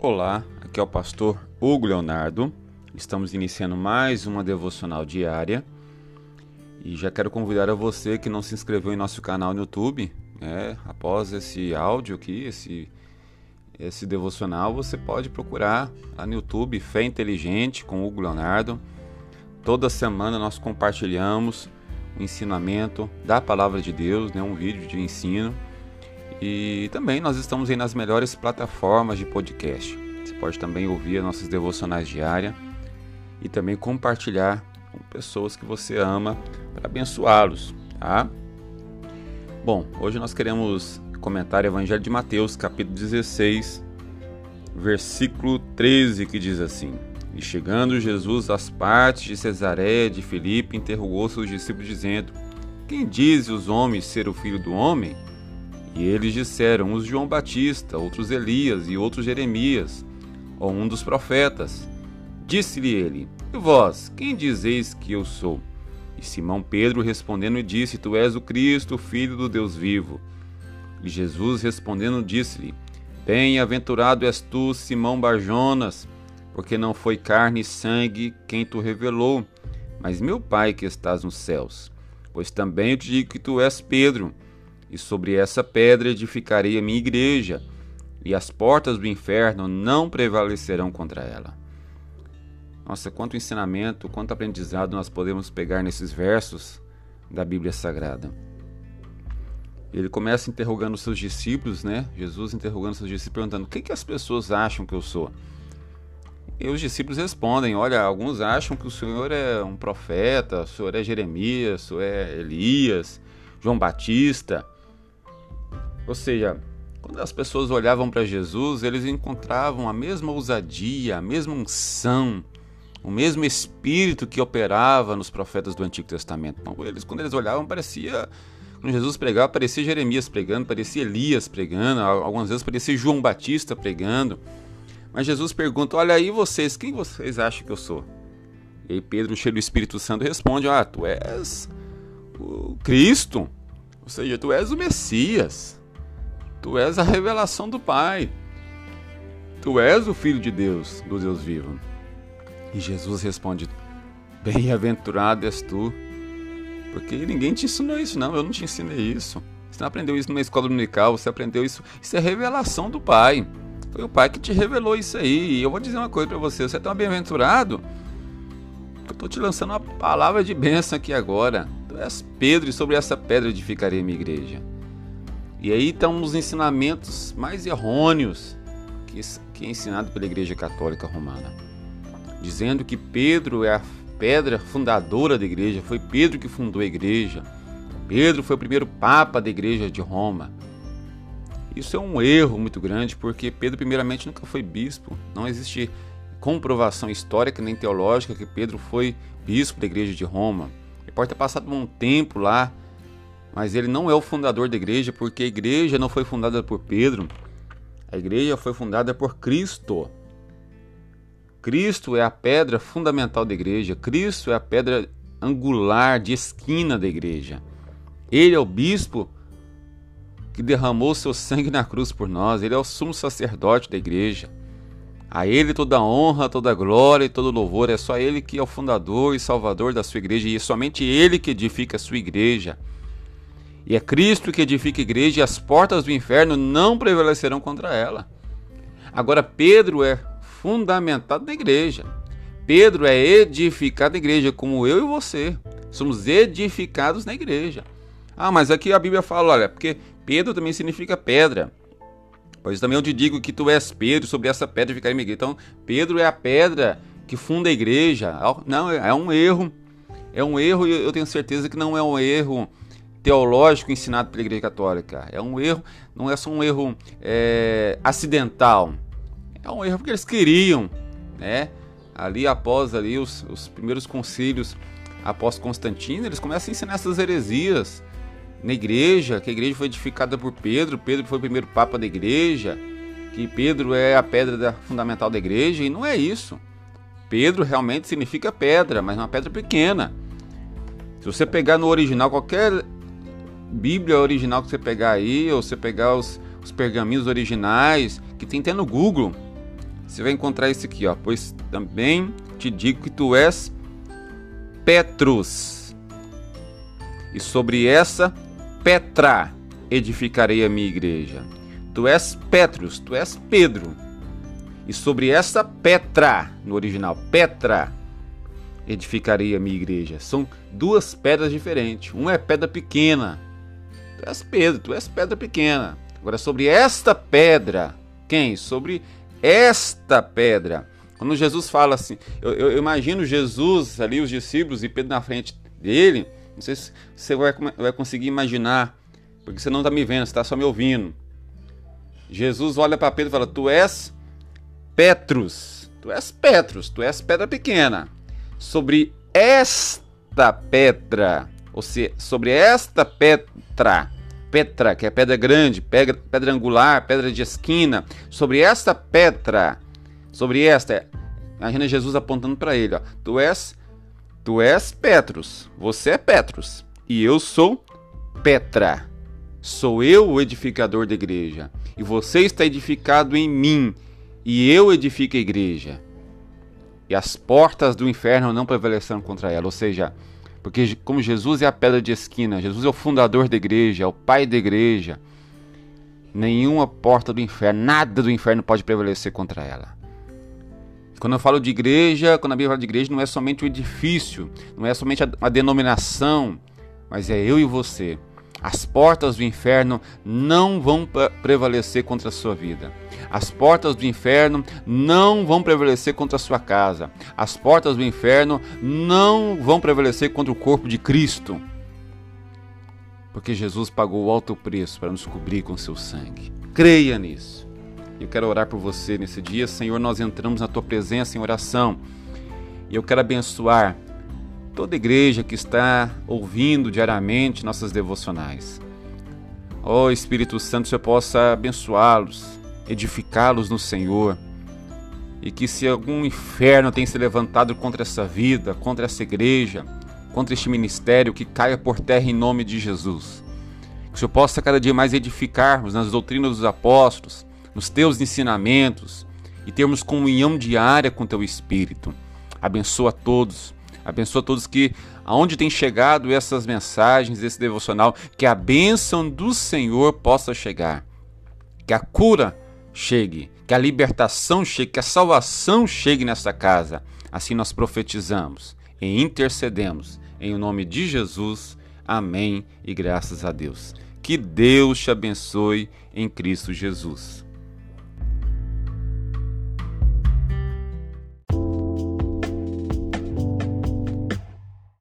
Olá, aqui é o pastor Hugo Leonardo. Estamos iniciando mais uma devocional diária e já quero convidar a você que não se inscreveu em nosso canal no YouTube, né? após esse áudio aqui, esse, esse devocional, você pode procurar lá no YouTube Fé Inteligente com Hugo Leonardo. Toda semana nós compartilhamos o ensinamento da palavra de Deus, né? um vídeo de ensino e também nós estamos aí nas melhores plataformas de podcast. Você pode também ouvir as nossas devocionais diárias e também compartilhar com pessoas que você ama para abençoá-los, tá? Bom, hoje nós queremos comentar o Evangelho de Mateus, capítulo 16, versículo 13, que diz assim: E chegando Jesus às partes de Cesareia de Filipe, interrogou seus discípulos, dizendo: Quem diz os homens ser o filho do homem? E eles disseram: uns João Batista, outros Elias e outros Jeremias, ou um dos profetas. Disse-lhe ele: E vós, quem dizeis que eu sou? E Simão Pedro respondendo disse: Tu és o Cristo, filho do Deus vivo. E Jesus respondendo disse-lhe: Bem-aventurado és tu, Simão Barjonas, porque não foi carne e sangue quem tu revelou, mas meu Pai que estás nos céus. Pois também eu te digo que tu és Pedro e sobre essa pedra edificarei a minha igreja, e as portas do inferno não prevalecerão contra ela. Nossa, quanto ensinamento, quanto aprendizado nós podemos pegar nesses versos da Bíblia Sagrada. Ele começa interrogando seus discípulos, né? Jesus interrogando seus discípulos, perguntando: o que, que as pessoas acham que eu sou? E os discípulos respondem: Olha, alguns acham que o Senhor é um profeta, o Senhor é Jeremias, o Senhor é Elias, João Batista. Ou seja, quando as pessoas olhavam para Jesus, eles encontravam a mesma ousadia, a mesma unção, o mesmo espírito que operava nos profetas do Antigo Testamento. Então, eles, quando eles olhavam, parecia. Quando Jesus pregava, parecia Jeremias pregando, parecia Elias pregando, algumas vezes parecia João Batista pregando. Mas Jesus pergunta: Olha aí vocês, quem vocês acham que eu sou? E aí Pedro, cheio do Espírito Santo, responde: Ah, tu és o Cristo, ou seja, tu és o Messias. Tu és a revelação do Pai. Tu és o Filho de Deus, do Deus vivo. E Jesus responde: Bem-aventurado és tu, porque ninguém te ensinou isso, não. Eu não te ensinei isso. Você não aprendeu isso numa escola dominical, você aprendeu isso. Isso é revelação do Pai. Foi o Pai que te revelou isso aí. E eu vou dizer uma coisa para você: você é tão bem-aventurado eu estou te lançando uma palavra de bênção aqui agora. Tu és Pedro, e sobre essa pedra edificarei minha igreja. E aí estão os ensinamentos mais errôneos que, que é ensinado pela Igreja Católica Romana, dizendo que Pedro é a pedra fundadora da igreja, foi Pedro que fundou a igreja. Pedro foi o primeiro papa da igreja de Roma. Isso é um erro muito grande, porque Pedro, primeiramente, nunca foi bispo. Não existe comprovação histórica nem teológica que Pedro foi bispo da igreja de Roma. Ele pode ter passado um tempo lá mas ele não é o fundador da igreja, porque a igreja não foi fundada por Pedro, a igreja foi fundada por Cristo. Cristo é a pedra fundamental da igreja, Cristo é a pedra angular de esquina da igreja. Ele é o bispo que derramou seu sangue na cruz por nós, ele é o sumo sacerdote da igreja. A ele toda honra, toda glória e todo louvor, é só ele que é o fundador e salvador da sua igreja e é somente ele que edifica a sua igreja. E é Cristo que edifica a igreja e as portas do inferno não prevalecerão contra ela. Agora, Pedro é fundamentado na igreja. Pedro é edificado na igreja, como eu e você. Somos edificados na igreja. Ah, mas aqui a Bíblia fala, olha, porque Pedro também significa pedra. Pois também eu te digo que tu és Pedro, sobre essa pedra ficarei minha igreja. Então, Pedro é a pedra que funda a igreja. Não, é um erro. É um erro e eu tenho certeza que não é um erro teológico ensinado pela Igreja Católica. É um erro, não é só um erro é, acidental. É um erro porque eles queriam, né? Ali após ali os, os primeiros concílios após Constantino, eles começam a ensinar essas heresias na igreja, que a igreja foi edificada por Pedro, Pedro foi o primeiro papa da igreja, que Pedro é a pedra fundamental da igreja, e não é isso. Pedro realmente significa pedra, mas uma pedra pequena. Se você pegar no original qualquer Bíblia original que você pegar aí, ou você pegar os, os pergaminhos originais, que tem até no Google, você vai encontrar isso aqui, ó. Pois também te digo que tu és Petrus, e sobre essa Petra edificarei a minha igreja. Tu és Petrus, tu és Pedro. E sobre essa Petra, no original, Petra, edificarei a minha igreja. São duas pedras diferentes. Uma é pedra pequena. Tu és Pedro, tu és pedra pequena. Agora, sobre esta pedra, quem? Sobre esta pedra. Quando Jesus fala assim, eu, eu, imagino Jesus ali, os discípulos e Pedro na frente dele. Não sei se você vai, vai conseguir imaginar, porque você não está me vendo, você está só me ouvindo. Jesus olha para Pedro e fala: Tu és Petrus, tu és Petrus, tu és pedra pequena. Sobre esta pedra, ou seja, sobre esta pedra, Petra, que é pedra grande, pedra, pedra angular, pedra de esquina, sobre esta pedra, sobre esta, imagina Jesus apontando para ele, ó, tu és, tu és Petrus, você é Petrus, e eu sou Petra. Sou eu o edificador da igreja, e você está edificado em mim, e eu edifico a igreja. E as portas do inferno não prevalecerão contra ela. Ou seja, porque como Jesus é a pedra de esquina, Jesus é o fundador da igreja, é o pai da igreja, nenhuma porta do inferno, nada do inferno pode prevalecer contra ela. Quando eu falo de igreja, quando a Bíblia fala de igreja, não é somente o edifício, não é somente a, a denominação, mas é eu e você. As portas do inferno não vão prevalecer contra a sua vida. As portas do inferno não vão prevalecer contra a sua casa. As portas do inferno não vão prevalecer contra o corpo de Cristo. Porque Jesus pagou o alto preço para nos cobrir com seu sangue. Creia nisso. Eu quero orar por você nesse dia. Senhor, nós entramos na tua presença em oração. E eu quero abençoar toda igreja que está ouvindo diariamente nossas devocionais. Ó oh, Espírito Santo, Senhor possa abençoá-los, edificá-los no Senhor. E que se algum inferno tem se levantado contra essa vida, contra essa igreja, contra este ministério, que caia por terra em nome de Jesus. Que o Senhor possa cada dia mais edificarmos nas doutrinas dos apóstolos, nos teus ensinamentos e termos comunhão diária com teu Espírito. Abençoa todos Abençoa todos que, aonde tem chegado essas mensagens, esse devocional, que a bênção do Senhor possa chegar. Que a cura chegue, que a libertação chegue, que a salvação chegue nessa casa. Assim nós profetizamos e intercedemos. Em nome de Jesus. Amém e graças a Deus. Que Deus te abençoe em Cristo Jesus.